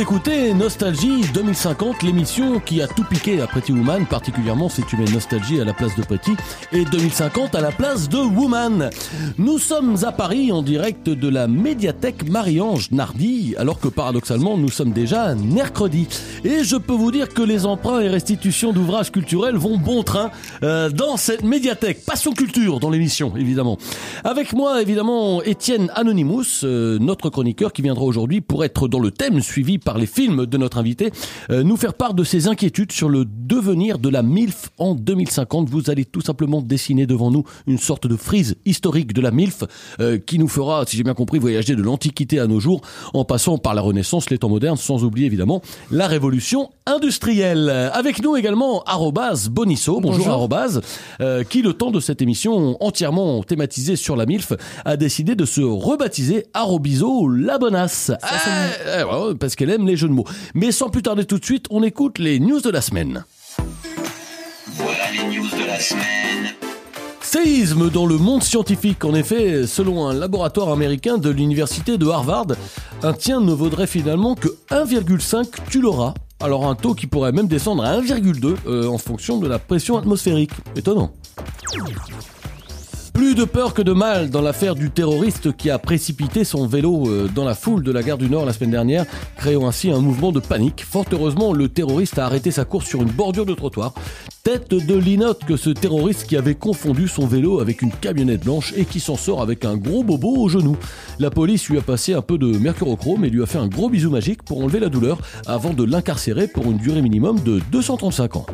écoutez Nostalgie 2050, l'émission qui a tout piqué à Pretty Woman, particulièrement si tu mets Nostalgie à la place de Pretty et 2050 à la place de Woman. Nous sommes à Paris en direct de la médiathèque Marie-Ange Nardi, alors que paradoxalement nous sommes déjà mercredi. Et je peux vous dire que les emprunts et restitutions d'ouvrages culturels vont bon train euh, dans cette médiathèque. Passion culture dans l'émission, évidemment. Avec moi, évidemment, Étienne Anonymous, euh, notre chroniqueur qui viendra aujourd'hui pour être dans le thème suivi par les films de notre invité, euh, nous faire part de ses inquiétudes sur le devenir de la MILF en 2050. Vous allez tout simplement dessiner devant nous une sorte de frise historique de la MILF euh, qui nous fera, si j'ai bien compris, voyager de l'Antiquité à nos jours en passant par la Renaissance, les temps modernes, sans oublier évidemment la révolution industrielle. Avec nous également Arrobase Bonisso, bonjour, euh, qui le temps de cette émission entièrement thématisée sur la MILF a décidé de se rebaptiser Arrobiso la bonasse. Ah, euh, ouais, parce qu'elle aime les jeux de mots. Mais sans plus tarder tout de suite, on écoute les news de la semaine. Voilà les news de la semaine. Séisme dans le monde scientifique. En effet, selon un laboratoire américain de l'université de Harvard, un tien ne vaudrait finalement que 1,5 tulora. Alors un taux qui pourrait même descendre à 1,2 euh, en fonction de la pression atmosphérique. Étonnant. Plus de peur que de mal dans l'affaire du terroriste qui a précipité son vélo euh, dans la foule de la gare du Nord la semaine dernière, créant ainsi un mouvement de panique. Fort heureusement, le terroriste a arrêté sa course sur une bordure de trottoir. Tête de linotte que ce terroriste qui avait confondu son vélo avec une camionnette blanche et qui s'en sort avec un gros bobo au genou. La police lui a passé un peu de mercurochrome et lui a fait un gros bisou magique pour enlever la douleur avant de l'incarcérer pour une durée minimum de 235 ans.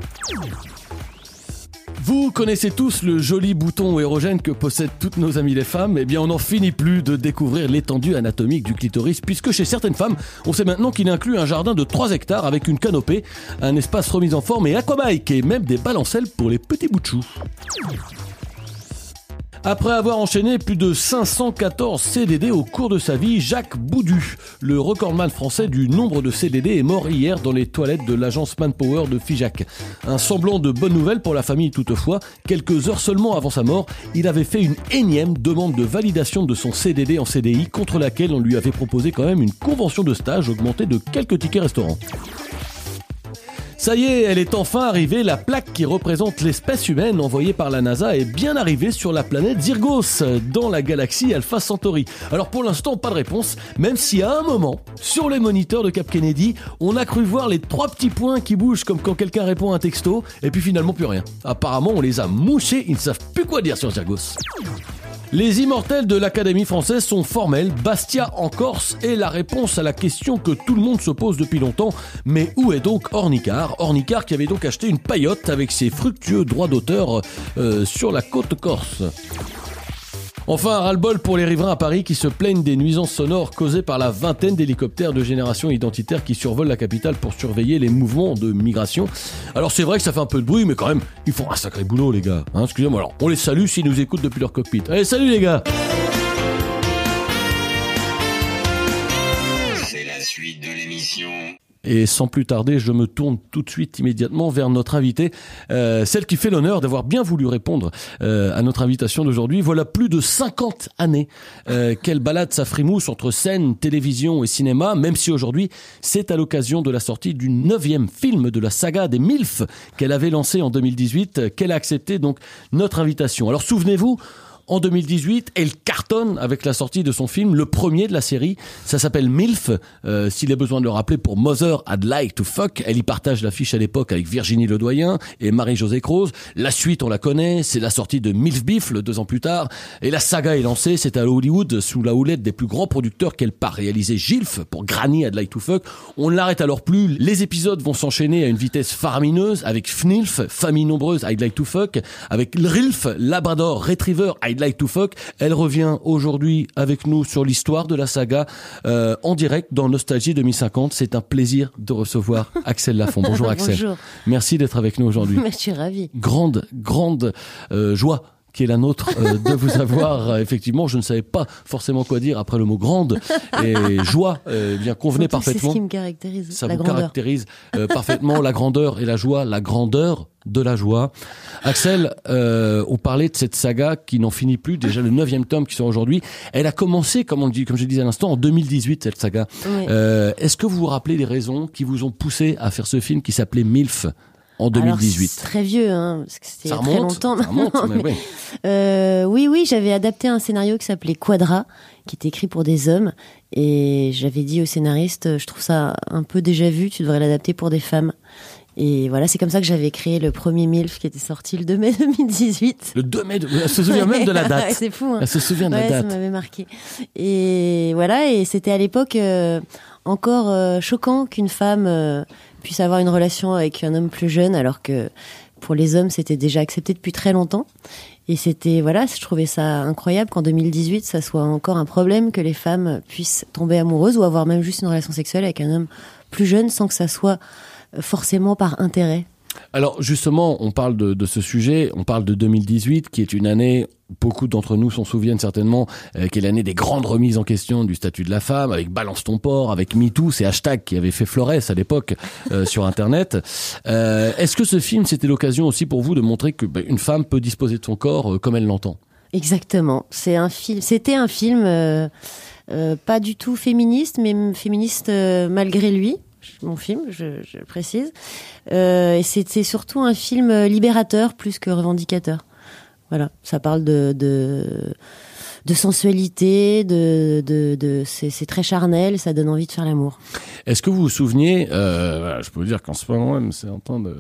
Vous connaissez tous le joli bouton érogène que possèdent toutes nos amies les femmes. Eh bien, on n'en finit plus de découvrir l'étendue anatomique du clitoris, puisque chez certaines femmes, on sait maintenant qu'il inclut un jardin de 3 hectares avec une canopée, un espace remis en forme et aquabike, et même des balancelles pour les petits bouts de chou. Après avoir enchaîné plus de 514 CDD au cours de sa vie, Jacques Boudu, le recordman français du nombre de CDD, est mort hier dans les toilettes de l'agence Manpower de Figeac. Un semblant de bonne nouvelle pour la famille toutefois, quelques heures seulement avant sa mort, il avait fait une énième demande de validation de son CDD en CDI contre laquelle on lui avait proposé quand même une convention de stage augmentée de quelques tickets restaurants. Ça y est, elle est enfin arrivée. La plaque qui représente l'espèce humaine envoyée par la NASA est bien arrivée sur la planète Zyrgos, dans la galaxie Alpha Centauri. Alors pour l'instant, pas de réponse, même si à un moment, sur les moniteurs de Cap Kennedy, on a cru voir les trois petits points qui bougent comme quand quelqu'un répond à un texto, et puis finalement plus rien. Apparemment, on les a mouchés, ils ne savent plus quoi dire sur Zyrgos. Les immortels de l'Académie française sont formels, Bastia en Corse est la réponse à la question que tout le monde se pose depuis longtemps, mais où est donc Ornicard Ornicard qui avait donc acheté une paillote avec ses fructueux droits d'auteur euh, sur la côte corse. Enfin, un ras-le-bol pour les riverains à Paris qui se plaignent des nuisances sonores causées par la vingtaine d'hélicoptères de génération identitaire qui survolent la capitale pour surveiller les mouvements de migration. Alors c'est vrai que ça fait un peu de bruit, mais quand même, ils font un sacré boulot les gars. Hein, Excusez-moi, alors on les salue s'ils nous écoutent depuis leur cockpit. Allez, salut les gars Et sans plus tarder, je me tourne tout de suite immédiatement vers notre invitée, euh, celle qui fait l'honneur d'avoir bien voulu répondre euh, à notre invitation d'aujourd'hui. Voilà plus de 50 années euh, qu'elle balade sa frimousse entre scène, télévision et cinéma, même si aujourd'hui c'est à l'occasion de la sortie du neuvième film de la saga des MILF qu'elle avait lancé en 2018 euh, qu'elle a accepté donc notre invitation. Alors souvenez-vous, en 2018, elle cartonne avec la sortie de son film, le premier de la série. Ça s'appelle MILF. Euh, S'il est besoin de le rappeler, pour Mother I'd Like to Fuck. Elle y partage l'affiche à l'époque avec Virginie Ledoyen et Marie-Josée Croze. La suite, on la connaît. C'est la sortie de MILF Beef, le deux ans plus tard. Et la saga est lancée. C'est à Hollywood, sous la houlette des plus grands producteurs qu'elle part réaliser Gilf pour Granny I'd Like to Fuck. On ne l'arrête alors plus. Les épisodes vont s'enchaîner à une vitesse faramineuse avec FNILF, Famille Nombreuse I'd Like to Fuck, avec LRILF, Labrador Retriever I'd I'd Like to Fuck. Elle revient aujourd'hui avec nous sur l'histoire de la saga euh, en direct dans Nostalgie 2050. C'est un plaisir de recevoir Axel Lafont. Bonjour Axel. Bonjour. Merci d'être avec nous aujourd'hui. Je suis ravie. Grande, grande euh, joie qui est la nôtre euh, de vous avoir. Euh, effectivement, je ne savais pas forcément quoi dire après le mot grande et joie. euh, bien convenait que C'est parfaitement. ce qui me caractérise, Ça la vous grandeur. caractérise euh, parfaitement la grandeur et la joie, la grandeur de la joie. Axel, euh, on parlait de cette saga qui n'en finit plus, déjà le neuvième tome qui sort aujourd'hui. Elle a commencé, comme on le dit, comme je disais à l'instant, en 2018 cette saga. Oui. Euh, Est-ce que vous vous rappelez les raisons qui vous ont poussé à faire ce film qui s'appelait MILF? En Alors, 2018 c'est très vieux, hein, parce que c'était Ça très longtemps. ça remonte, mais mais- oui. Euh, oui, oui, j'avais adapté un scénario qui s'appelait Quadra, qui était écrit pour des hommes, et j'avais dit au scénariste, je trouve ça un peu déjà vu, tu devrais l'adapter pour des femmes. Et voilà, c'est comme ça que j'avais créé le premier MILF qui était sorti le 2 mai 2018. Le 2 mai, de- elle se souvient même de la date. c'est fou, hein. Elle se souvient de Ouais, la ça date. m'avait marqué. Et voilà, et c'était à l'époque euh, encore euh, choquant qu'une femme puisse avoir une relation avec un homme plus jeune, alors que pour les hommes, c'était déjà accepté depuis très longtemps. Et c'était, voilà, je trouvais ça incroyable qu'en 2018, ça soit encore un problème que les femmes puissent tomber amoureuses ou avoir même juste une relation sexuelle avec un homme plus jeune sans que ça soit forcément par intérêt. Alors justement, on parle de, de ce sujet, on parle de 2018, qui est une année, beaucoup d'entre nous s'en souviennent certainement, euh, qui est l'année des grandes remises en question du statut de la femme, avec Balance ton port, avec MeToo, ces hashtags qui avaient fait florès à l'époque euh, sur Internet. Euh, Est-ce que ce film, c'était l'occasion aussi pour vous de montrer que bah, une femme peut disposer de son corps euh, comme elle l'entend? Exactement. C'est un film. C'était un film euh, pas du tout féministe, mais féministe malgré lui. Mon film, je, je précise. Euh, c'était surtout un film libérateur plus que revendicateur. Voilà, ça parle de sensualité, de c'est c'est très charnel, ça donne envie de faire l'amour. Est-ce que vous vous souveniez, euh, je peux vous dire qu'en ce moment même, c'est en train de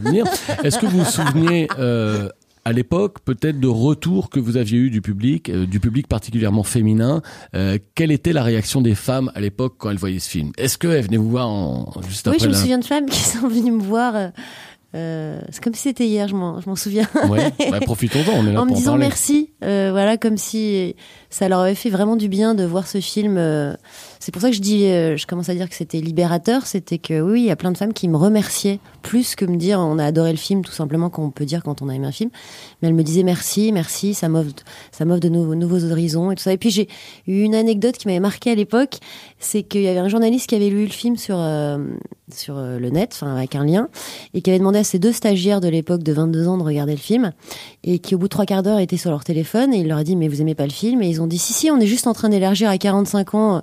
venir. Est-ce que vous vous souveniez euh, à l'époque peut-être de retours que vous aviez eu du public, euh, du public particulièrement féminin euh, Quelle était la réaction des femmes à l'époque quand elles voyaient ce film? Est-ce qu'elles venaient vous voir en, juste oui, après je me souviens de femmes qui sont venues me voir. euh, c'est comme si c'était hier, je m'en souviens. Ouais, bah, profitons-en, on est là en me pour disant merci, voilà, comme si ça leur avait fait vraiment du bien de voir ce film. C'est pour ça que je dis, euh, je commence à dire que c'était libérateur, c'était que oui, il y a plein de femmes qui me remerciaient plus que me dire on a adoré le film, tout simplement qu'on peut dire quand on a aimé un film. Mais elles me disaient merci, merci, ça m'offre, ça m'offre de nouveaux, nouveaux horizons et tout ça. Et puis j'ai eu une anecdote qui m'avait marqué à l'époque, c'est qu'il y avait un journaliste qui avait lu le film sur euh, sur euh, le net, enfin avec un lien, et qui avait demandé à ses deux stagiaires de l'époque de 22 ans de regarder le film et qui au bout de trois quarts d'heure étaient sur leur téléphone et il leur a dit mais vous aimez pas le film? Et ils ont dit si si on est juste en train d'élargir à 45 ans euh,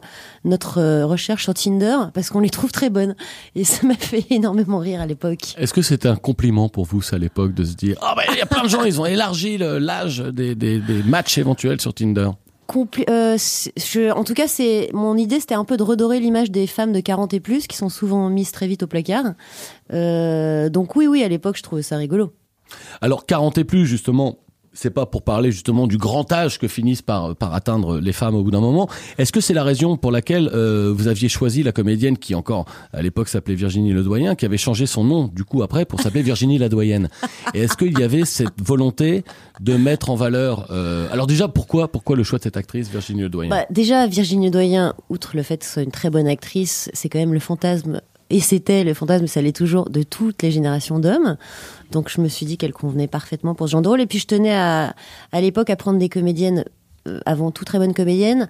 notre euh, recherche sur Tinder parce qu'on les trouve très bonnes et ça m'a fait énormément rire à l'époque. Est-ce que c'était un compliment pour vous, ça, à l'époque, de se dire Ah, ben, il y a plein de gens, ils ont élargi l'âge des, des, des matchs éventuels sur Tinder? Compli- euh, je, en tout cas, c'est mon idée, c'était un peu de redorer l'image des femmes de 40 et plus qui sont souvent mises très vite au placard. Euh, donc oui, oui, à l'époque, je trouvais ça rigolo. Alors 40 et plus justement, c'est pas pour parler justement du grand âge que finissent par par atteindre les femmes au bout d'un moment. Est-ce que c'est la raison pour laquelle euh, vous aviez choisi la comédienne qui encore à l'époque s'appelait Virginie Ledoyen, qui avait changé son nom du coup après pour s'appeler Virginie Ladoyenne Et est-ce qu'il y avait cette volonté de mettre en valeur euh, Alors déjà pourquoi pourquoi le choix de cette actrice Virginie Ledoyen Bah, déjà, Virginie Doyen, outre le fait que ce soit une très bonne actrice, c'est quand même le fantasme, et c'était le fantasme, ça l'est toujours, de toutes les générations d'hommes. Donc je me suis dit qu'elle convenait parfaitement pour ce genre de rôle. Et puis je tenais à, à l'époque à prendre des comédiennes, euh, avant tout très bonnes comédiennes,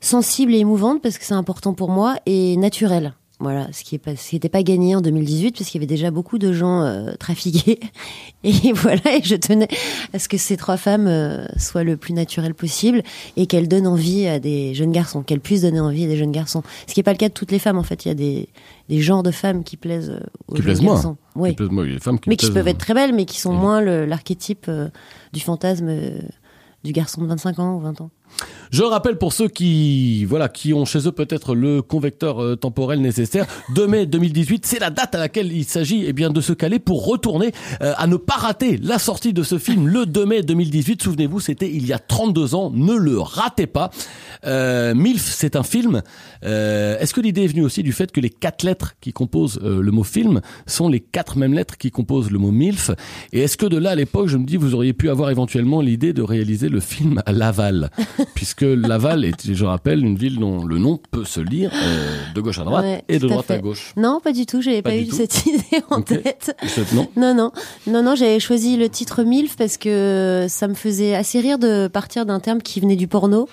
sensibles et émouvantes, parce que c'est important pour moi, et naturelles. Voilà, ce qui est pas, ce qui n'était pas gagné en 2018, parce qu'il y avait déjà beaucoup de gens euh, trafiqués. Et voilà, et je tenais à ce que ces trois femmes euh, soient le plus naturelles possible et qu'elles donnent envie à des jeunes garçons, qu'elles puissent donner envie à des jeunes garçons. Ce qui n'est pas le cas de toutes les femmes, en fait. Il y a des, des genres de femmes qui plaisent euh, aux Qui jeunes plaisent moins. Oui. Qui plaisent- moi, il y a des femmes qui Mais qui peuvent être très belles, mais qui sont moins l'archétype euh, du fantasme euh, du garçon de 25 ans ou 20 ans. Je rappelle pour ceux qui voilà qui ont chez eux peut-être le convecteur euh, temporel nécessaire, 2 mai 2018, c'est la date à laquelle il s'agit eh bien de se caler pour retourner euh, à ne pas rater la sortie de ce film le 2 mai 2018. Souvenez-vous, c'était il y a 32 ans, ne le ratez pas. Euh, Milf, c'est un film. Euh, Est-ce que l'idée est venue aussi du fait que les quatre lettres qui composent le mot film sont les quatre mêmes lettres qui composent le mot Milf? Et est-ce que de là à l'époque, je me dis, vous auriez pu avoir éventuellement l'idée de réaliser le film à Laval, puisque Laval est, je rappelle, une ville dont le nom peut se lire euh, de gauche à droite Ouais, et de à droite à gauche. Non, pas du tout. J'avais Pas pas, eu tout. cette idée en tête. Non Non, non, non, non. J'avais choisi le titre MILF parce que ça me faisait assez rire de partir d'un terme qui venait du porno,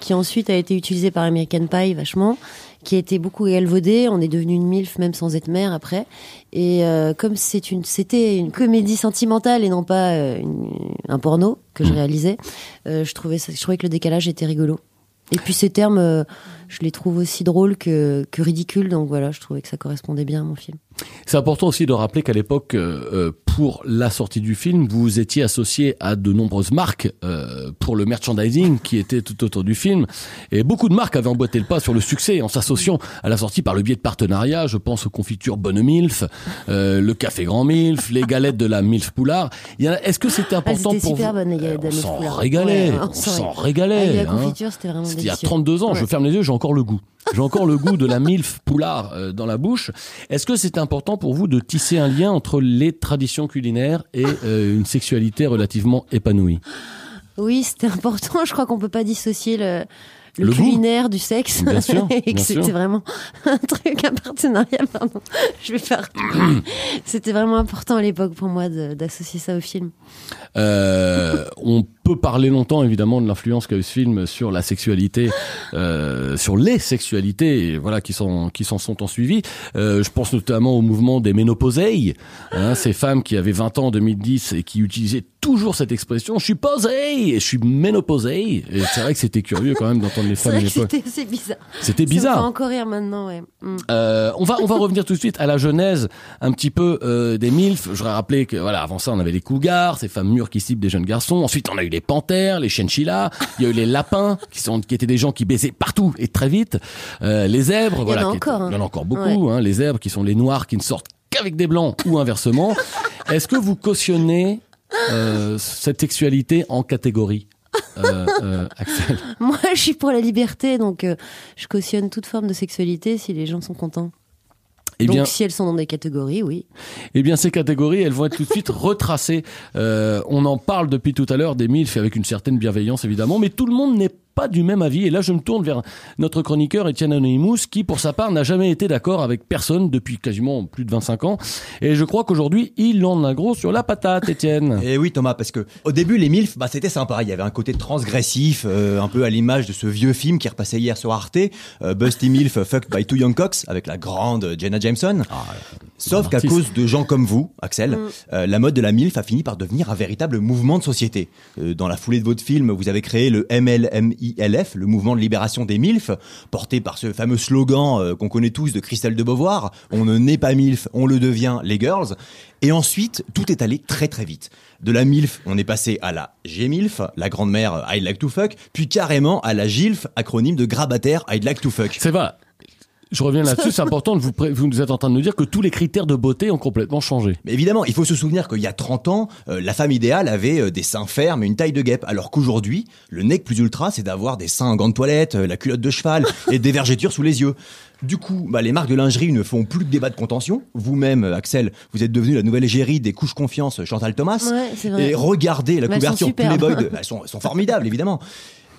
qui ensuite a été utilisé par American Pie vachement, qui a été beaucoup galvaudé. On est devenu une MILF même sans être mère après. Et euh, comme c'est une, c'était une comédie sentimentale et non pas euh, une- un porno que je réalisais, euh, je trouvais ça, je trouvais que le décalage était rigolo. Et puis ces termes, euh, je les trouve aussi drôles que, que ridicules. Donc voilà, je trouvais que ça correspondait bien à mon film. C'est important aussi de rappeler qu'à l'époque, euh, euh, pour la sortie du film, vous étiez associé à de nombreuses marques euh, pour le merchandising qui était tout autour du film. Et beaucoup de marques avaient emboîté le pas sur le succès en s'associant à la sortie par le biais de partenariats. Je pense aux confitures Bonne Milf, euh, le café Grand Milf, les galettes de la Milf Poulard. Est-ce que c'était important Ah, pour super vous bonne, les galettes de On s'en régalait, Ouais, on s'en régalait. la hein. c'était il y a délicieux. 32 ans, je ferme les yeux, j'ai encore le goût. J'ai encore le goût de la milf poulard euh, dans la bouche. Est-ce que c'est important pour vous de tisser un lien entre les traditions culinaires et euh, une sexualité relativement épanouie? Oui, c'était important. Je crois qu'on peut pas dissocier le, le, Le goût. culinaire du sexe. Bien sûr, et que c'était vraiment un truc, un partenariat, pardon. Je vais faire. c'était vraiment important à l'époque pour moi d'associer ça au film. Euh, on peut parler longtemps évidemment de l'influence qu'a eu ce film sur la sexualité, euh, sur les sexualités, voilà qui s'en qui s'en sont en suivi. Euh, je pense notamment au mouvement des ménopausées, hein, ces femmes qui avaient 20 ans en 2010 et qui utilisaient toujours cette expression "je suis posée" et "je suis ménopausée". Et c'est vrai que c'était curieux quand même d'entendre les C'est femmes c'était assez bizarre. C'était Ça me fait bizarre. encore rire maintenant, ouais. Mm. Euh, on va on va revenir tout de suite à la genèse un petit peu euh, des milfs. Je voudrais rappeler que voilà avant ça on avait les cougars, ces femmes mûres qui ciblent des jeunes garçons. Ensuite on a eu les panthères, les chinchillas. Il y a eu les lapins qui sont qui étaient des gens qui baisaient partout et très vite. Euh, les zèbres, Il y en a encore, étaient- hein. Il y en a encore beaucoup. Hein, les zèbres qui sont les noirs qui ne sortent qu'avec des blancs ou inversement. Est-ce que vous cautionnez euh, cette sexualité en catégorie, euh, euh, Axel? Moi, je suis pour la liberté, donc euh, je cautionne toute forme de sexualité si les gens sont contents. Eh donc bien, si elles sont dans des catégories, oui. Eh bien, ces catégories, elles vont être tout de suite retracées. Euh, on en parle depuis tout à l'heure des MILF avec une certaine bienveillance, évidemment, mais tout le monde n'est pas du même avis. Et là, je me tourne vers notre chroniqueur Étienne Anonymous, qui, pour sa part, n'a jamais été d'accord avec personne depuis quasiment plus de 25 ans. Et je crois qu'aujourd'hui, il en a gros sur la patate, Étienne. Et oui Thomas, parce que au début les MILF, bah c'était sympa, il y avait un côté transgressif, euh, un peu à l'image de ce vieux film qui repassait hier sur Arte, euh, Busty MILF Fucked by Two Young Cocks, avec la grande Jenna Jameson. Sauf qu'à cause de gens comme vous, Axel, euh, la mode de la MILF a fini par devenir un véritable mouvement de société. Euh, dans la foulée de votre film, vous avez créé le MLMILF, le mouvement de libération des MILF, porté par ce fameux slogan euh, qu'on connaît tous de Christelle de Beauvoir, on ne naît pas MILF, on le devient, les girls. Et ensuite, tout est allé très très vite. De la MILF, on est passé à la GMILF, la grande-mère euh, I'd like to fuck, puis carrément à la GILF, acronyme de grabataire I'd like to fuck. C'est vrai. Je reviens là-dessus, c'est important, de vous, vous nous êtes en train de nous dire que tous les critères de beauté ont complètement changé. Mais évidemment, il faut se souvenir qu'il y a 30 ans, euh, la femme idéale avait euh, des seins fermes et une taille de guêpe, alors qu'aujourd'hui, le nec plus ultra, c'est d'avoir des seins en gants de toilette, euh, la culotte de cheval et des vergetures sous les yeux. Du coup, bah, les marques de lingerie ne font plus que débat de contention. Vous-même, Axel, vous êtes devenu la nouvelle égérie des couches confiance Chantal Thomas. Ouais, c'est vrai. Et regardez la Mais elles sont couverture. Playboy. De... Elles, sont, elles sont formidables, évidemment.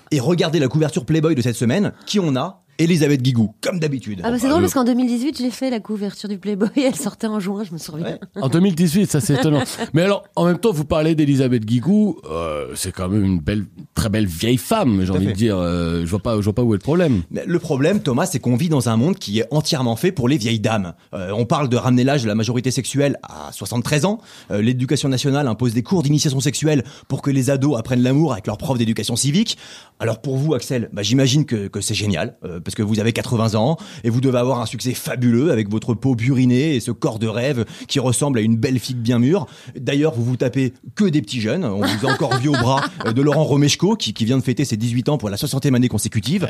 Et regardez la couverture Playboy de cette semaine. Qui on a Elisabeth Guigou, comme d'habitude. Ah bah c'est drôle parce qu'en 2018, j'ai fait la couverture du Playboy, elle sortait en juin, je me souviens. Ouais. En 2018, ça c'est étonnant. Mais alors, en même temps, vous parlez d'Elisabeth Guigou, euh, c'est quand même une belle, très belle vieille femme, j'ai envie fait. de dire. Euh, je vois pas, je vois pas où est le problème. Mais Le problème, Thomas, c'est qu'on vit dans un monde qui est entièrement fait pour les vieilles dames. Euh, on parle de ramener l'âge de la majorité sexuelle à 73 ans. Euh, L'éducation nationale impose des cours d'initiation sexuelle pour que les ados apprennent l'amour avec leur prof d'éducation civique. Alors pour vous, Axel, bah, j'imagine que, que c'est génial, euh, parce parce que vous avez 80 ans et vous devez avoir un succès fabuleux avec votre peau burinée et ce corps de rêve qui ressemble à une belle figue bien mûre. D'ailleurs, vous vous tapez que des petits jeunes. On vous a encore vu au bras euh, de Laurent Romeshko qui, qui vient de fêter ses 18 ans pour la 60e année consécutive.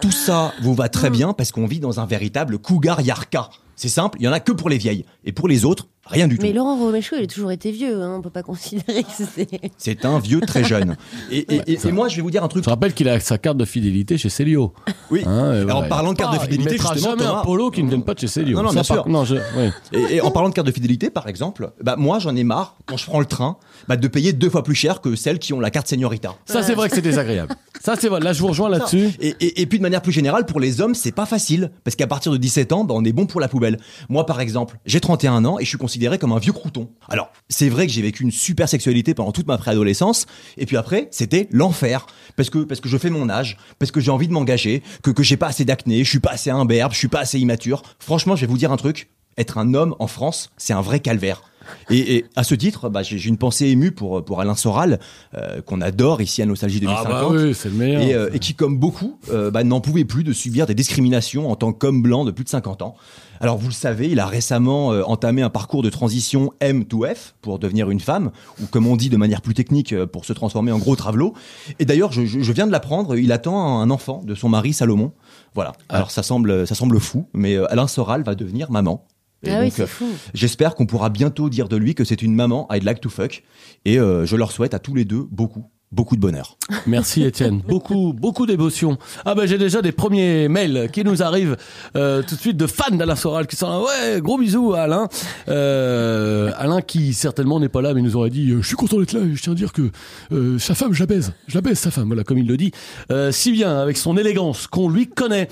Tout ça vous va très bien parce qu'on vit dans un véritable cougar yarka. C'est simple, il y en a que pour les vieilles et pour les autres, rien du Mais tout. Laurent Romeshko, il a toujours été vieux, hein, on peut pas considérer que c'est. C'est un vieux très jeune. Et, et- et- et moi, je vais vous dire un truc. Je rappelle qu'il a sa carte de fidélité chez Célio. Oui. Hein, et Alors, voilà. parlant de carte de Ah, fidélité, il justement, jamais Thomas- un polo qui ne vienne pas de chez Célio. Non, non, bien par- sûr. Non, je, oui. Et, et en parlant de carte de fidélité, par exemple, bah moi j'en ai marre quand je prends le train bah, de payer deux fois plus cher que celles qui ont la carte seniorita. Ça, c'est vrai que c'est désagréable. Ça, c'est vrai. Là, je vous rejoins là-dessus. Et, et, et puis de manière plus générale, pour les hommes, c'est pas facile parce qu'à partir de 17 ans, bah, on est bon pour la poubelle. Moi, par exemple, j'ai 31 ans et je suis considéré comme un vieux crouton. Alors, c'est vrai que j'ai vécu une super sexualité pendant toute ma préadolescence, et puis après, c'était l'enfer parce que parce que je fais mon âge, parce que j'ai envie de m'engager, que que j'ai pas assez d'acné, je suis pas assez imberbe, je suis pas assez immature. Franchement, je vais vous dire un truc. Être un homme en France, c'est un vrai calvaire. Et, et à ce titre, bah, j'ai une pensée émue pour pour Alain Soral, euh, qu'on adore ici à Nostalgie Ah 2050 bah oui, c'est le meilleur. et, euh, et qui, comme beaucoup, euh, bah, n'en pouvait plus de subir des discriminations en tant qu'homme blanc de plus de 50 ans. Alors, vous le savez, il a récemment euh, entamé un parcours de transition M to F pour devenir une femme, ou comme on dit de manière plus technique, euh, pour se transformer en gros travelot. Et d'ailleurs, je, je- je viens de l'apprendre, il attend un enfant de son mari Salomon. Voilà. Alors, ça semble, ça semble fou, mais euh, Alain Soral va devenir maman. Et Ah oui, donc, c'est euh, fou. J'espère qu'on pourra bientôt dire de lui que c'est une maman I'd like to fuck. Et euh, je leur souhaite à tous les deux beaucoup, beaucoup de bonheur. Merci Étienne. Beaucoup, beaucoup d'émotion. Ah ben j'ai déjà des premiers mails qui nous arrivent euh, tout de suite de fans d'Alain Soral qui sont là. Ouais, gros bisous à Alain. Euh, Alain qui certainement n'est pas là mais nous aurait dit euh, je suis content d'être là et je tiens à dire que euh, sa femme je la baise. Je la baise sa femme. Voilà comme il le dit. Euh, si bien avec son élégance qu'on lui connaît.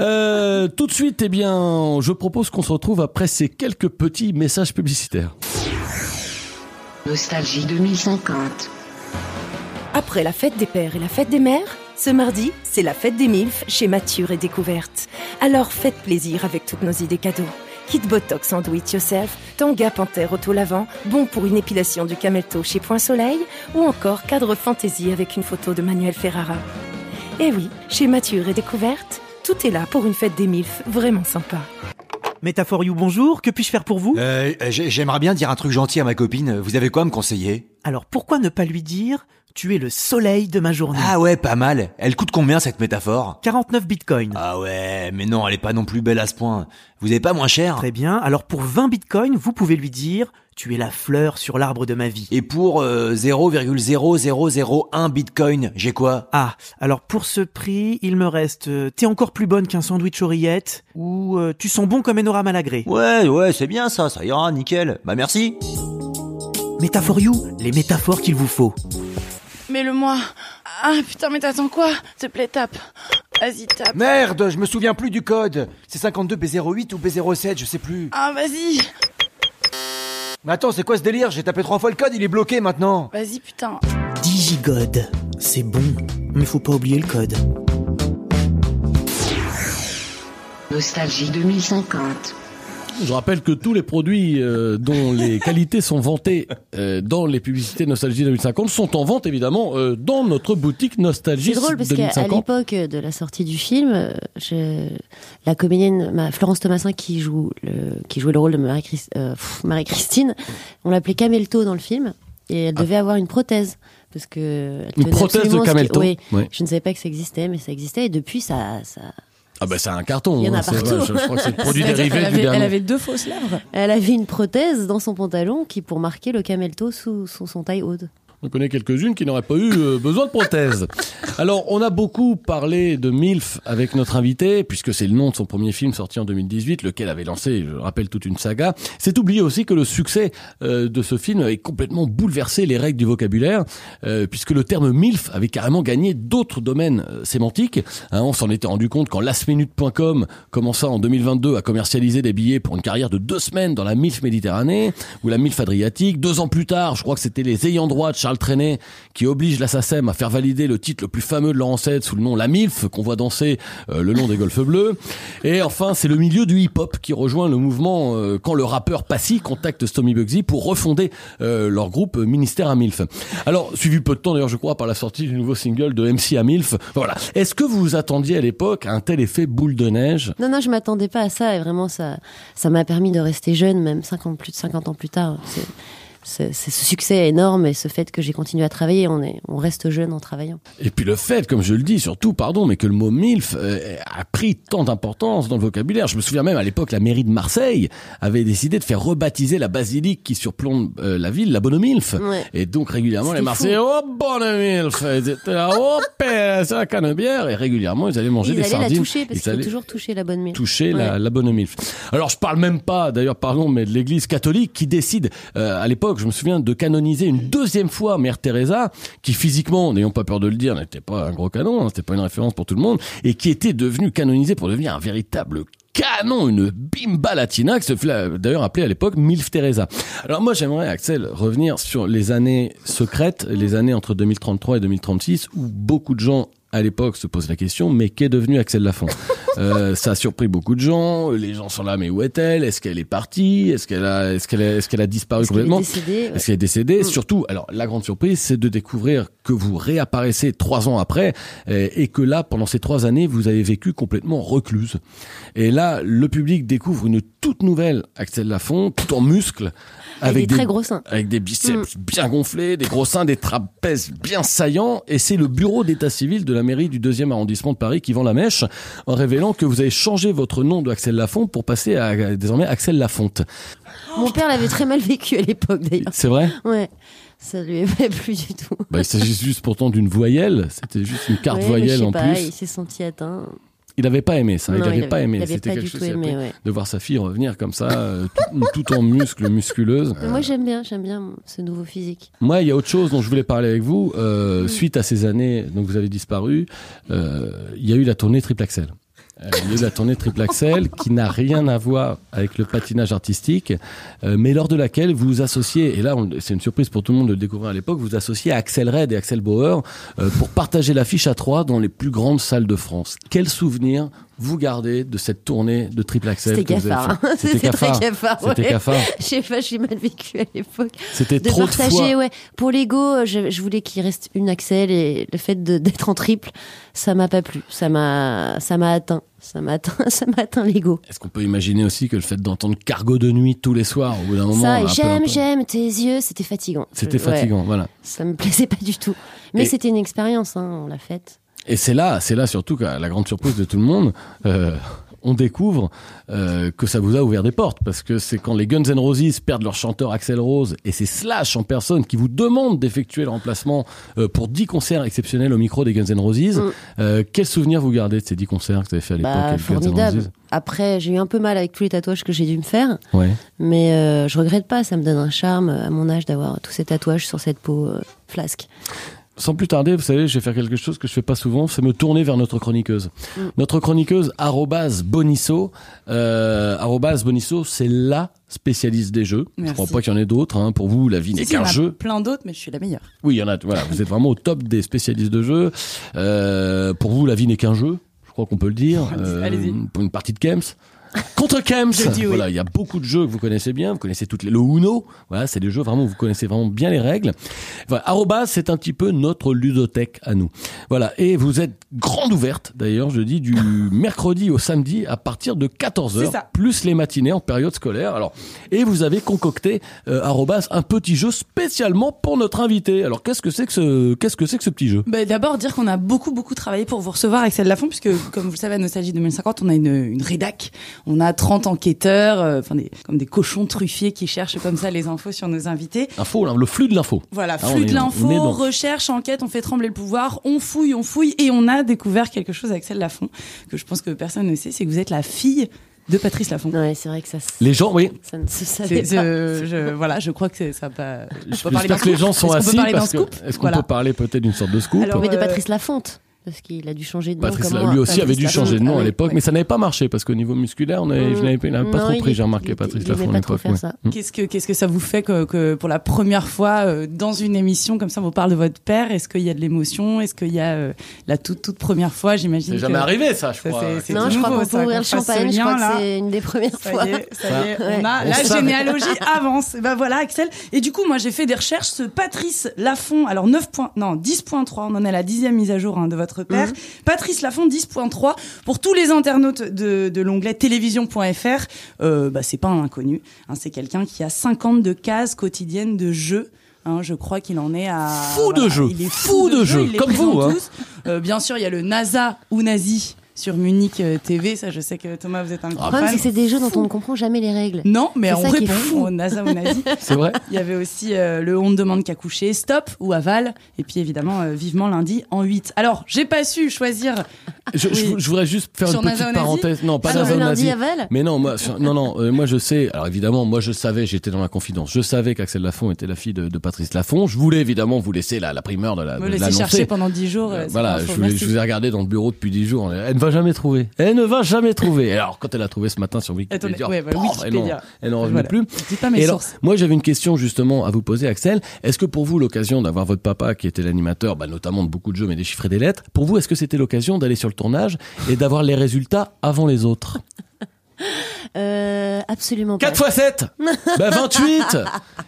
Euh, tout de suite eh bien je propose qu'on se retrouve après ces quelques petits messages publicitaires. Nostalgie 2050. Après la fête des pères et la fête des mères, ce mardi, c'est la fête des MILF chez Mature et Découverte. Alors faites plaisir avec toutes nos idées cadeaux. Kit Botox Do It Yourself, Tanga Panthère Auto-Lavant, bon pour une épilation du camelto chez Point Soleil, ou encore cadre fantaisie avec une photo de Manuel Ferrara. Et oui, chez Mature et Découverte, tout est là pour une fête des MILF vraiment sympa. Métaphore You, bonjour, que puis-je faire pour vous? Euh, j'ai- J'aimerais bien dire un truc gentil à ma copine. Vous avez quoi à me conseiller? Alors pourquoi ne pas lui dire Tu es le soleil de ma journée Ah ouais, pas mal. Elle coûte combien cette métaphore? 49 bitcoins. Ah ouais, mais non, elle est pas non plus belle à ce point. Vous avez pas moins cher? Très bien, alors pour 20 bitcoins, vous pouvez lui dire Tu es la fleur sur l'arbre de ma vie. Et pour euh, 0,0001 bitcoin, j'ai quoi? Ah, alors pour ce prix, il me reste euh, T'es encore plus bonne qu'un sandwich oreillette ou euh, Tu sens bon comme Enora Malagré. Ouais, ouais, c'est bien ça, ça ira, nickel. Bah merci. Métaphore You, les métaphores qu'il vous faut. Mets-le-moi. Ah putain, mais t'attends quoi? S'il te plaît, tape. Vas-y, tape. Merde, je me souviens plus du code. C'est 52 B08 ou B07, je sais plus. Ah, vas-y. Mais attends, c'est quoi ce délire? J'ai tapé trois fois le code, il est bloqué maintenant. Vas-y, putain. Digigod, c'est bon, mais faut pas oublier le code. Nostalgie 2050. Je rappelle que tous les produits euh, dont les qualités sont vantées euh, dans les publicités Nostalgie 2050 sont en vente évidemment euh, dans notre boutique Nostalgie C'est drôle parce qu'à 2050. l'époque de la sortie du film, je- la comédienne ma- Florence Thomasin qui joue le, qui jouait le rôle de Marie-Christine, on l'appelait Camelto dans le film et elle devait avoir une prothèse parce que Ah. Une prothèse de qui- Camelto oui. Ouais. Je ne savais pas que ça existait, mais ça existait et depuis ça, ça Ah bah c'est un carton. Il y en a hein, partout. je, je crois que c'est le produit dérivé qu'elle du avait, elle avait deux fausses lèvres. Elle avait une prothèse dans son pantalon qui pour marquer le camelto sous, sous son taille haute. On connaît quelques-unes qui n'auraient pas eu euh, besoin de prothèse. Alors, on a beaucoup parlé de MILF avec notre invité, puisque c'est le nom de son premier film sorti en 2018, lequel avait lancé, je le rappelle, toute une saga. C'est oublié aussi que le succès euh, de ce film avait complètement bouleversé les règles du vocabulaire, euh, puisque le terme MILF avait carrément gagné d'autres domaines sémantiques. Hein, on s'en était rendu compte quand lastminute.com commença en 2022 à commercialiser des billets pour une carrière de deux semaines dans la MILF Méditerranée ou la MILF Adriatique. Deux ans plus tard, je crois que c'était les ayants droit de Charles Charles qui oblige la SACEM à faire valider le titre le plus fameux de leur ancêtre sous le nom La MILF qu'on voit danser euh, le long des golfs bleus. Et enfin, c'est le milieu du hip-hop qui rejoint le mouvement euh, quand le rappeur Passy contacte Stomy Bugsy pour refonder euh, leur groupe Ministère à MILF. Alors, suivi peu de temps d'ailleurs, je crois, par la sortie du nouveau single de MC à MILF. Voilà. Est-ce que vous vous attendiez à l'époque à un tel effet boule de neige? Non, non, je m'attendais pas à ça et vraiment ça, ça m'a permis de rester jeune, même 50, plus de 50 ans plus tard. C'est, c'est ce succès énorme et ce fait que j'ai continué à travailler, on est, on reste jeune en travaillant. Et puis le fait, comme je le dis, surtout, pardon, mais que le mot MILF euh, a pris tant d'importance dans le vocabulaire. Je me souviens même à l'époque, la mairie de Marseille avait décidé de faire rebaptiser la basilique qui surplombe euh, la ville, la Bonne MILF. Ouais. Et donc régulièrement, les Marseillais, fou. oh Bonne MILF, ils étaient là, oh père, c'est la canebière. Et régulièrement, ils allaient manger ils des allaient sardines. la toucher parce Ils allaient toujours toucher la bonne mine. toucher la, la bonne MILF. Alors je parle même pas, d'ailleurs pardon, mais de l'Église catholique qui décide, euh, à l'époque, je me souviens, de canoniser une deuxième fois Mère Teresa, qui physiquement, n'ayons pas peur de le dire, n'était pas un gros canon, hein, c'était pas une référence pour tout le monde, et qui était devenue canonisée pour devenir un véritable canon, une bimba latina, qui se fait d'ailleurs appeler à l'époque Milf Teresa. Alors moi j'aimerais, Axel, revenir sur les années secrètes, les années entre 2033 et 2036, où beaucoup de gens à l'époque se posent la question, mais qu'est devenu Axel Lafont euh, Ça a surpris beaucoup de gens. Les gens sont là, mais où est-elle? Est-ce qu'elle est partie? Est-ce qu'elle a, est-ce qu'elle est-ce qu'elle a disparu Est-ce qu'elle est complètement? décédée Ouais. Est-ce qu'elle est décédée? Mm. Surtout, alors la grande surprise, c'est de découvrir que vous réapparaissez trois ans après euh, et que là, pendant ces trois années, vous avez vécu complètement recluse. Et là, le public découvre une toute nouvelle Axel Lafont, tout en muscles, Avec des très gros seins. avec des biceps Mm. bien gonflés, des gros seins, des trapèzes bien saillants. Et c'est le bureau d'état civil de la mairie du deuxième arrondissement de Paris qui vend la mèche en révélant que vous avez changé votre nom de Axel Lafont pour passer à désormais Axel Lafonte. Mon père l'avait très mal vécu à l'époque d'ailleurs. C'est vrai? Ouais, ça lui avait plus du tout. bah, Il s'agit juste pourtant d'une voyelle. C'était juste une carte Ouais, mais je voyelle sais en pas, plus. Il s'est senti atteint. Il n'avait pas aimé ça. Non, il n'avait avait- pas aimé. C'était quelque du chose aimé, ouais. de voir sa fille revenir comme ça, euh, tout, tout en muscles, musculeuse. Moi j'aime bien, j'aime bien ce nouveau physique. Moi, il y a autre chose dont je voulais parler avec vous. Mm. Euh, Suite à ces années, donc vous avez disparu, euh, il y a eu la tournée Triple Axel. Euh, il y a eu la tournée Triple Axel qui n'a rien à voir avec le patinage artistique, euh, mais lors de laquelle vous associez, et là c'est une surprise pour tout le monde de le découvrir à l'époque, vous associez Axel Red et Axel Bauer euh, pour partager l'affiche à trois dans les plus grandes salles de France. Quel souvenir vous gardez de cette tournée de Triple Axel C'était cafard. hein. C'était très cafard. C'était ouais. cafard. Je sais pas, j'ai mal vécu à l'époque. C'était trop de fois. ouais. Pour l'ego, je, je voulais qu'il reste une Axel et le fait d'être en triple, ça m'a pas plu. Ça m'a, ça m'a atteint. Ça m'a atteint, ça m'a atteint l'ego. Est-ce qu'on peut imaginer aussi que le fait d'entendre Cargo de nuit tous les soirs, au bout d'un moment, j'aime, j'aime tes yeux, c'était fatigant. C'était Je- ouais. fatigant, voilà. Ça me plaisait pas du tout. Mais Et- c'était une expérience, hein, on l'a faite. Et c'est là, c'est là surtout que la grande surprise de tout le monde. euh, on découvre euh, que ça vous a ouvert des portes parce que c'est quand les Guns N' Roses perdent leur chanteur Axel Rose et c'est Slash en personne qui vous demande d'effectuer le remplacement euh, pour 10 concerts exceptionnels au micro des Guns N' Roses. Mm. Euh, quel souvenir vous gardez de ces 10 concerts que vous avez fait à l'époque Bah, avec Guns N' formidable. Après, j'ai eu un peu mal avec tous les tatouages que j'ai dû me faire, Ouais. mais euh, je regrette pas. Ça me donne un charme euh, à mon âge d'avoir tous ces tatouages sur cette peau euh, flasque. Sans plus tarder, vous savez, je vais faire quelque chose que je fais pas souvent, c'est me tourner vers notre chroniqueuse. Mm. Notre chroniqueuse, arrobase Bonisso. Euh, Bonisso, c'est la spécialiste des jeux. Je Merci. crois pas qu'il y en ait d'autres. Hein. Pour vous, la vie n'est Si, si, il y qu'un en a jeu. plein d'autres, mais je suis la meilleure. Oui, il y en a. Voilà, vous êtes vraiment au top des spécialistes de jeux. Euh, pour vous, la vie n'est qu'un jeu. Je crois qu'on peut le dire. Euh, Allez-y. pour une partie de Kems. Contre Kems. Oui. Voilà, il y a beaucoup de jeux que vous connaissez bien. Vous connaissez toutes les, le Uno. Voilà, c'est des jeux vraiment où vous connaissez vraiment bien les règles. Voilà, arrobase, c'est un petit peu notre ludothèque à nous. Voilà. Et vous êtes grande ouverte, d'ailleurs, je dis, du mercredi au samedi à partir de 14h. C'est ça. Plus les matinées en période scolaire. Alors, et vous avez concocté, euh, arrobase, un petit jeu spécialement pour notre invité. Alors, qu'est-ce que c'est que ce, qu'est-ce que c'est que ce petit jeu? Bah, D'abord, dire qu'on a beaucoup, beaucoup travaillé pour vous recevoir, Axel Lafont, puisque, comme vous le savez, à Nostalgie 2050, on a une, une rédac. On a 30 enquêteurs, euh, enfin, des, comme des cochons truffiers qui cherchent comme ça les infos sur nos invités. Info, le flux de l'info. Voilà, Ah, on flux est- de l'info, recherche, enquête, on fait trembler le pouvoir, on fouille, on fouille, et on a découvert quelque chose avec Axel Lafont, que je pense que personne ne sait, c'est que vous êtes la fille de Patrice Lafont. Ouais, c'est vrai que ça, se- Les gens, oui. ça ne se savait pas. je, je- voilà, je crois que ça pas. J'espère que les gens sont assis est-ce qu'on peut parler peut-être d'une sorte de scoop? Alors, Mais de Euh, Patrice Lafonte. Parce qu'il a dû changer de nom Patrice, comme lui aussi avait Patrice dû Lafont. changer de nom Ah à oui. l'époque, mais ça n'avait pas marché parce qu'au niveau musculaire, on avait, Mm. je n'avais pas, il n'avait pas Non, trop pris, j'ai remarqué Patrice il aimait Lafont à l'époque. ouais. ça. Mm. Qu'est-ce que qu'est-ce que ça vous fait que, que pour la première fois euh, dans une émission comme ça on vous parle de votre père Est-ce qu'il y a de l'émotion Est-ce qu'il y a euh, la toute toute première fois J'imagine. C'est que- jamais arrivé, ça, je Ça, crois. c'est- c'est Non, je crois nouveau, qu'on peut ça, ouvrir le champagne, je crois que c'est une des premières Ça fois. ça Ouais. on a la généalogie avance. Ben voilà, Axel. Et du coup, moi, j'ai fait des recherches. Ce Patrice Lafont, alors 9 points, non, 10.3, on en est à la dixième mise à jour hein, de votre père. Mhm. Patrice Lafont, 10.3. Pour tous les internautes de, de l'onglet télévision.fr, euh, bah, c'est pas un inconnu. hein, c'est quelqu'un qui a 52 cases quotidiennes de jeux. Hein, je crois qu'il en est à Fou de jeu. Il est Fou de jeu, il les comme vous, hein. tous. Euh, bien sûr, il y a le NASA ou Nazi sur Munich euh, TV. Ça, je sais que Thomas, vous êtes un Le grand problème, c'est fan. que c'est des jeux dont on ne comprend jamais les règles. Non, mais on répond au NASA ou Nazi. C'est vrai Il y avait aussi euh, le On ne demande qu'à coucher, Stop ou Aval. Et puis évidemment, euh, vivement lundi en 8. Alors, j'ai pas su choisir. Je, je- Oui. je voudrais juste faire Sur une petite parenthèse. Non, pas Ah, NASA le ou lundi Nazi. aval Mais non, moi, sur- non, non, euh, moi je sais. Alors évidemment, moi je savais, j'étais dans la confidence. Je savais qu'Axel Lafont était la fille de, de Patrice Lafont. Je voulais évidemment vous laisser la, la primeur de la. Me laisser chercher pendant 10 jours. voilà, je, vous- Merci. je vous ai regardé dans le bureau depuis 10 jours. Elle ne va jamais trouver. Elle ne va jamais trouver. Alors, quand elle a trouvé ce matin sur Wikipédia, ouais, pof, elle n'en- Wikipédia. elle n'en revenait Voilà. plus. Pas mes Et alors, moi, j'avais une question justement à vous poser, Axel. Est-ce que pour vous, l'occasion d'avoir votre papa qui était l'animateur, bah, notamment de beaucoup de jeux, mais des chiffres et des lettres, pour vous, est-ce que c'était l'occasion d'aller sur le tournage et d'avoir les résultats avant les autres? Euh, absolument pas. 4 x 7 Bah 28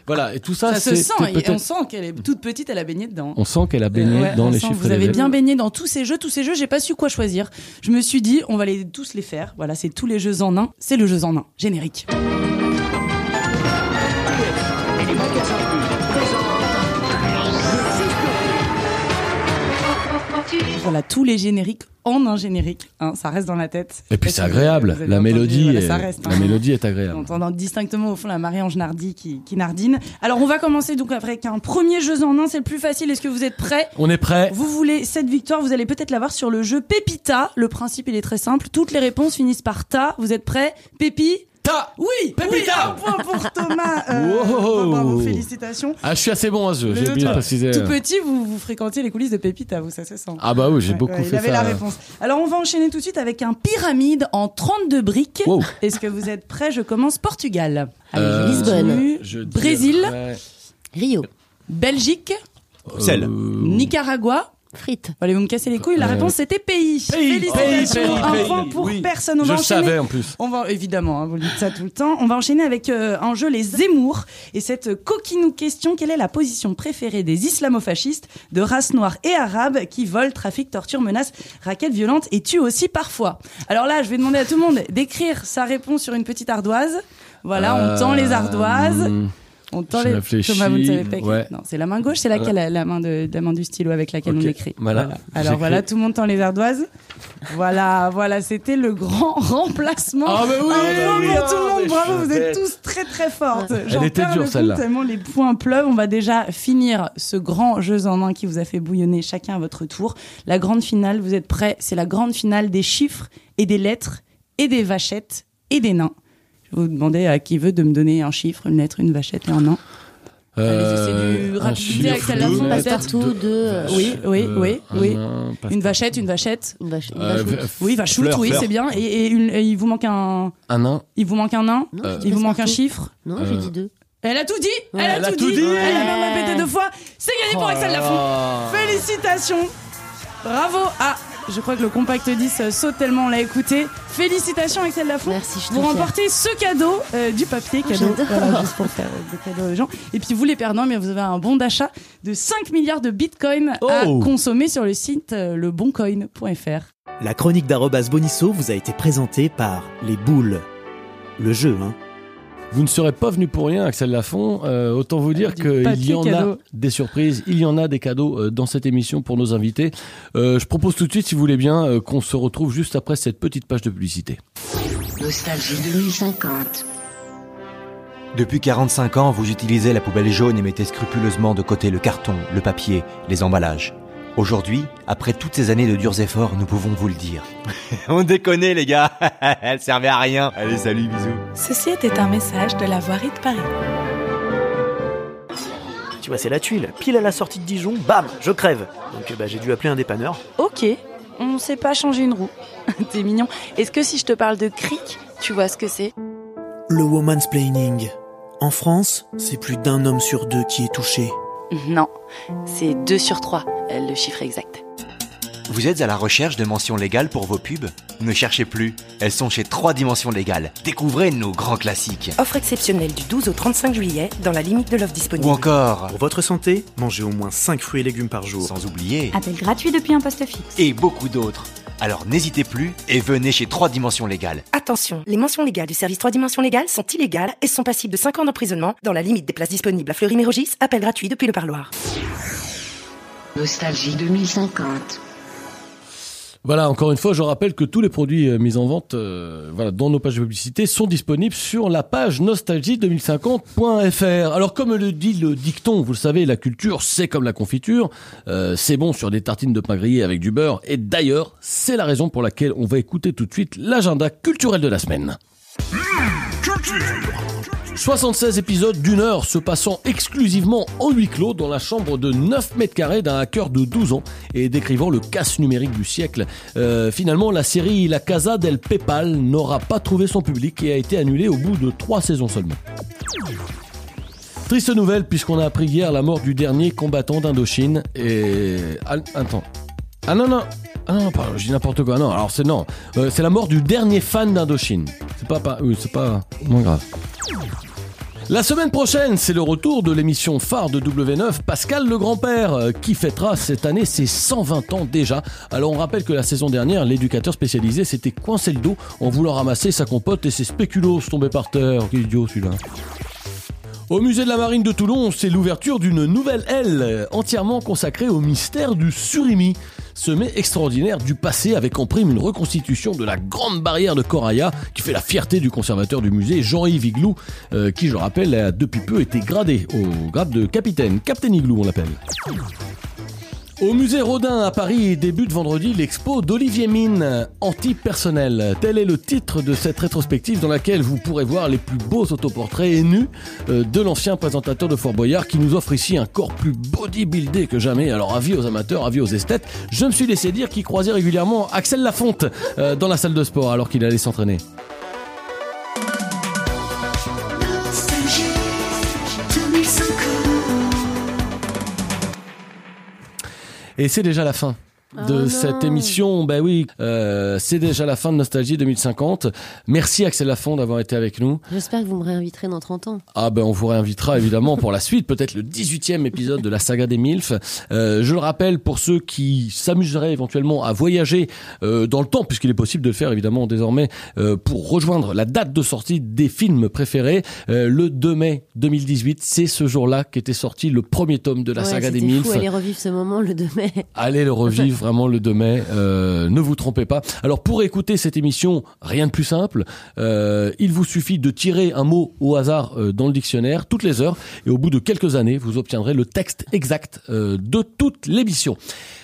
Voilà, et tout ça, Ça se sent. et on sent qu'elle est toute petite, elle a baigné dedans. On sent qu'elle a baigné Ouais, dans les sent, chiffres Vous avez bien baigné dans tous ces jeux. Tous ces jeux, j'ai pas su quoi choisir. Je me suis dit, on va les tous les faire. Voilà, c'est tous les jeux en un. C'est le jeu en un. Générique. Voilà, tous les génériques en un générique. hein, ça reste dans la tête. Et puis c'est vous avez- agréable. vous La mélodie, est... reste, la hein. mélodie est On agréable. entend distinctement au fond la Marie-Ange Nardi qui, qui nardine. Alors on va commencer donc avec un premier jeu en un, c'est le plus facile. Est-ce que vous êtes prêts? On est prêt. Vous voulez cette victoire, vous allez peut-être l'avoir sur le jeu Pépita. Le principe il est très simple. Toutes les réponses finissent par ta. Vous êtes prêts? Pépi? Oui Pépita Oui, un point pour Thomas. Euh, Wow. Bravo, félicitations. Ah, je suis assez bon à ce jeu, j'ai oublié de tout- préciser. Tout petit, vous, vous fréquentiez les coulisses de Pépita, vous, ça se sent. Ah bah oui, j'ai Ouais, beaucoup ouais, fait il avait ça. la réponse. Alors on va enchaîner tout de suite avec un pyramide en 32 briques. Wow. Est-ce que vous êtes prêts? Je commence Portugal. Allez, Euh, Lisbonne, je Brésil. dirais, Rio, Belgique, Bruxelles. euh, Nicaragua. Frites. Allez, vous me cassez les couilles. La Euh, réponse c'était pays. Pays, Félicitations. pays, pays, un point pour Oui. personne. On Je va le enchaîner. savais en plus. On va évidemment, hein, vous le dites ça tout le temps. On va enchaîner avec euh, un jeu les Zemmour et cette coquinou question quelle est la position préférée des islamofascistes de race noire et arabe qui volent, trafiquent, torturent, menacent, raquettent, violentent et tuent aussi parfois? Alors là, je vais demander à tout le monde d'écrire sa réponse sur une petite ardoise. Voilà, on tend les ardoises. Euh, On tend les. réfléchis, Thomas, vous ne savez pas ouais. Non, c'est la main gauche, c'est laquelle la, la main de la main du stylo avec laquelle on écrit. voilà. Alors voilà, tout le monde tend les ardoises. Voilà, voilà, c'était le grand remplacement. Ah, bah oui, Un point oui, pour ah, tout le monde, mais bravo, vous êtes tous très très fortes. Elle J'en était perds dure, le compte celle-là. tellement les points pleuvent. On va déjà finir ce grand jeu en un qui vous a fait bouillonner chacun à votre tour. La grande finale, vous êtes prêts? C'est la grande finale des chiffres et des lettres et des vachettes et des nains. Je vais vous demander à qui veut de me donner un chiffre, une lettre, une vachette et un nain. Allez-y, c'est du Euh, rapidité, Passe-partout, deux- deux, euh, Oui, oui, euh, oui, oui. Une vachette, une vachette. Une vache, Euh. Oui, vachoute, oui, c'est bien. Et, et une- et il vous manque un, Un nain. il vous manque un Euh, dit Il vous manque un chiffre. Non, Euh, j'ai dit deux. Elle a tout dit. Elle, Elle a, tout, dit. Elle a même répété deux fois. C'est gagné pour Axel Lafont. Félicitations. Bravo. Ah, je crois que le compact 10 saute tellement on l'a écouté. Félicitations Axel Lafont. Merci, je Vous fière. remportez ce cadeau euh, du papier Oh, cadeau, j'adore. voilà, juste pour faire euh, des cadeaux aux gens. Et puis vous les perdants, mais vous avez un bon d'achat de 5 milliards de bitcoins à Oh. consommer sur le site euh, leboncoin.fr. La chronique d'Arobase Bonisso vous a été présentée par Les Boules. Le jeu, hein. Vous ne serez pas venu pour rien, Axel Lafont. Euh, autant vous dire qu'il y en cadeau. a des surprises, il y en a des cadeaux euh, dans cette émission pour nos invités. Euh, je propose tout de suite, si vous voulez bien, qu'on se retrouve juste après cette petite page de publicité. Nostalgie 2050. Depuis 45 ans, vous utilisez la poubelle jaune et mettez scrupuleusement de côté le carton, le papier, les emballages. Aujourd'hui, après toutes ces années de durs efforts, nous pouvons vous le dire. On déconne les gars, elle servait à rien. Allez, salut, bisous. Ceci était un message de la voirie de Paris. tu vois, c'est la tuile. Pile à la sortie de Dijon, bam, je crève. Donc bah, j'ai dû appeler un dépanneur. Ok, on sait pas changer une roue. T'es mignon. Est-ce que si je te parle de cric, tu vois ce que c'est? Le woman's planning. En France, c'est plus d'un homme sur deux qui est touché. Non, c'est 2 sur 3, le chiffre exact. Vous êtes à la recherche de mentions légales pour vos pubs Ne cherchez plus, elles sont chez 3 dimensions légales. Découvrez nos grands classiques. Offre exceptionnelle du 12 au 35 juillet dans la limite de l'offre disponible. Ou encore, Pour votre santé, mangez au moins 5 fruits et légumes par jour. sans oublier, Appel gratuit depuis un poste fixe. et beaucoup d'autres. Alors n'hésitez plus et venez chez 3 dimensions légales. Attention, les mentions légales du service 3 dimensions légales sont illégales et sont passibles de 5 ans d'emprisonnement dans la limite des places disponibles à Fleury-Mérogis. Appel gratuit depuis le parloir. Nostalgie 2050. Voilà, encore une fois, je rappelle que tous les produits euh, mis en vente euh, voilà, dans nos pages de publicité sont disponibles sur la page nostalgie2050.fr. Alors comme le dit le dicton, vous le savez, la culture, c'est comme la confiture. Euh, c'est bon sur des tartines de pain grillé avec du beurre. Et d'ailleurs, c'est la raison pour laquelle on va écouter tout de suite l'agenda culturel de la semaine. 76 épisodes d'une heure se passant exclusivement en huis clos dans la chambre de 9 mètres carrés d'un hacker de 12 ans et décrivant le casse numérique du siècle. Euh, finalement, la série La Casa del Pepal n'aura pas trouvé son public et a été annulée au bout de 3 saisons seulement. Triste nouvelle puisqu'on a appris hier la mort du dernier combattant d'Indochine et... Attends. Ah non, non. Ah non, pas, je dis n'importe quoi. Non, alors c'est non. Euh, c'est la mort du dernier fan d'Indochine. C'est pas, pas, oui, c'est pas moins grave. La semaine prochaine, c'est le retour de l'émission phare de W9, Pascal le grand-père, euh, qui fêtera cette année ses 120 ans déjà. Alors on rappelle que la saison dernière, l'éducateur spécialisé s'était coincé le dos en voulant ramasser sa compote et ses spéculoos tombés par terre. Quel idiot celui-là. Au musée de la Marine de Toulon, c'est l'ouverture d'une nouvelle aile euh, entièrement consacrée au mystère du surimi. Sommet extraordinaire du passé avec en prime une reconstitution de la grande barrière de Coraya qui fait la fierté du conservateur du musée Jean-Yves Igloo, euh, qui je rappelle a depuis peu été gradé au grade de capitaine. Captain Igloo on l'appelle. Au musée Rodin à Paris débute vendredi l'expo d'Olivier Mine, anti-personnel. Tel est le titre de cette rétrospective dans laquelle vous pourrez voir les plus beaux autoportraits et nus euh, de l'ancien présentateur de Fort Boyard qui nous offre ici un corps plus bodybuildé que jamais. Alors avis aux amateurs, avis aux esthètes, je me suis laissé dire qu'il croisait régulièrement Axel Lafonte euh, dans la salle de sport alors qu'il allait s'entraîner. Et c'est déjà la fin. De Oh non. cette émission, ben oui, euh, c'est déjà la fin de Nostalgie 2050. Merci Axel Lafont d'avoir été avec nous. J'espère que vous me réinviterez dans 30 ans. Ah ben on vous réinvitera évidemment pour la suite, peut-être le 18e épisode de la saga des MILF. Euh, je le rappelle pour ceux qui s'amuseraient éventuellement à voyager euh, dans le temps, puisqu'il est possible de le faire évidemment désormais, euh, pour rejoindre la date de sortie des films préférés. Euh, le 2 mai 2018, c'est ce jour-là qu'était sorti le premier tome de la Ouais, saga des MILF. fou, aller revivre ce moment le 2 mai. Allez le revivre vraiment le 2 mai. Euh, ne vous trompez pas. Alors pour écouter cette émission, rien de plus simple. Euh, il vous suffit de tirer un mot au hasard euh, dans le dictionnaire toutes les heures et au bout de quelques années, vous obtiendrez le texte exact de toute l'émission.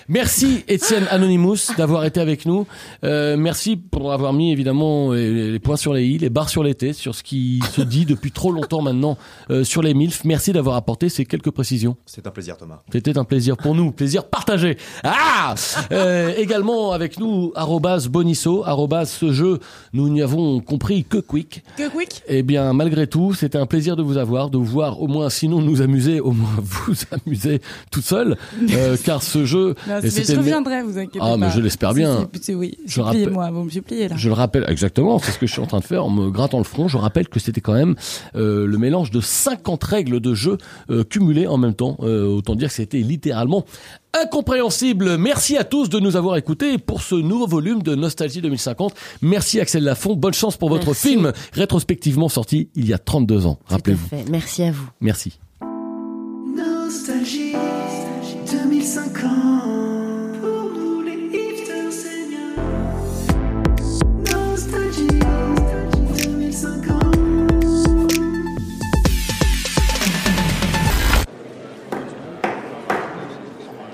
Merci Étienne Anonymous d'avoir été avec nous. Euh, merci pour avoir mis évidemment les, les points sur les i, les barres sur les t, sur ce qui se dit depuis trop longtemps maintenant euh, sur les MILF. Merci d'avoir apporté ces quelques précisions. C'est un plaisir, Thomas. C'était un plaisir pour nous, plaisir partagé. Ah Euh, Également avec nous, arrobas Bonisso, arrobas ce jeu, nous n'y avons compris que quick. Que quick Eh bien, malgré tout, c'était un plaisir de vous avoir, de vous voir au moins, sinon nous amuser, au moins vous amuser tout seul, euh, car ce jeu... Non, et mais c'était je le- reviendrai, vous inquiétez Ah, pas. mais je l'espère bien. Oui, Je rappelle- moi vous me suppliez là. Je le rappelle exactement, c'est ce que je suis en train de faire en me grattant le front. Je rappelle que c'était quand même euh, le mélange de 50 règles de jeu euh, cumulées en même temps. Euh, autant dire que c'était littéralement incompréhensible. Merci à tous de nous avoir écoutés pour ce nouveau volume de Nostalgie 2050. Merci Axel Lafont. Bonne chance pour votre Merci. film rétrospectivement sorti il y a 32 ans. Rappelez-vous. Merci à vous. Merci. Nostalgie 2050.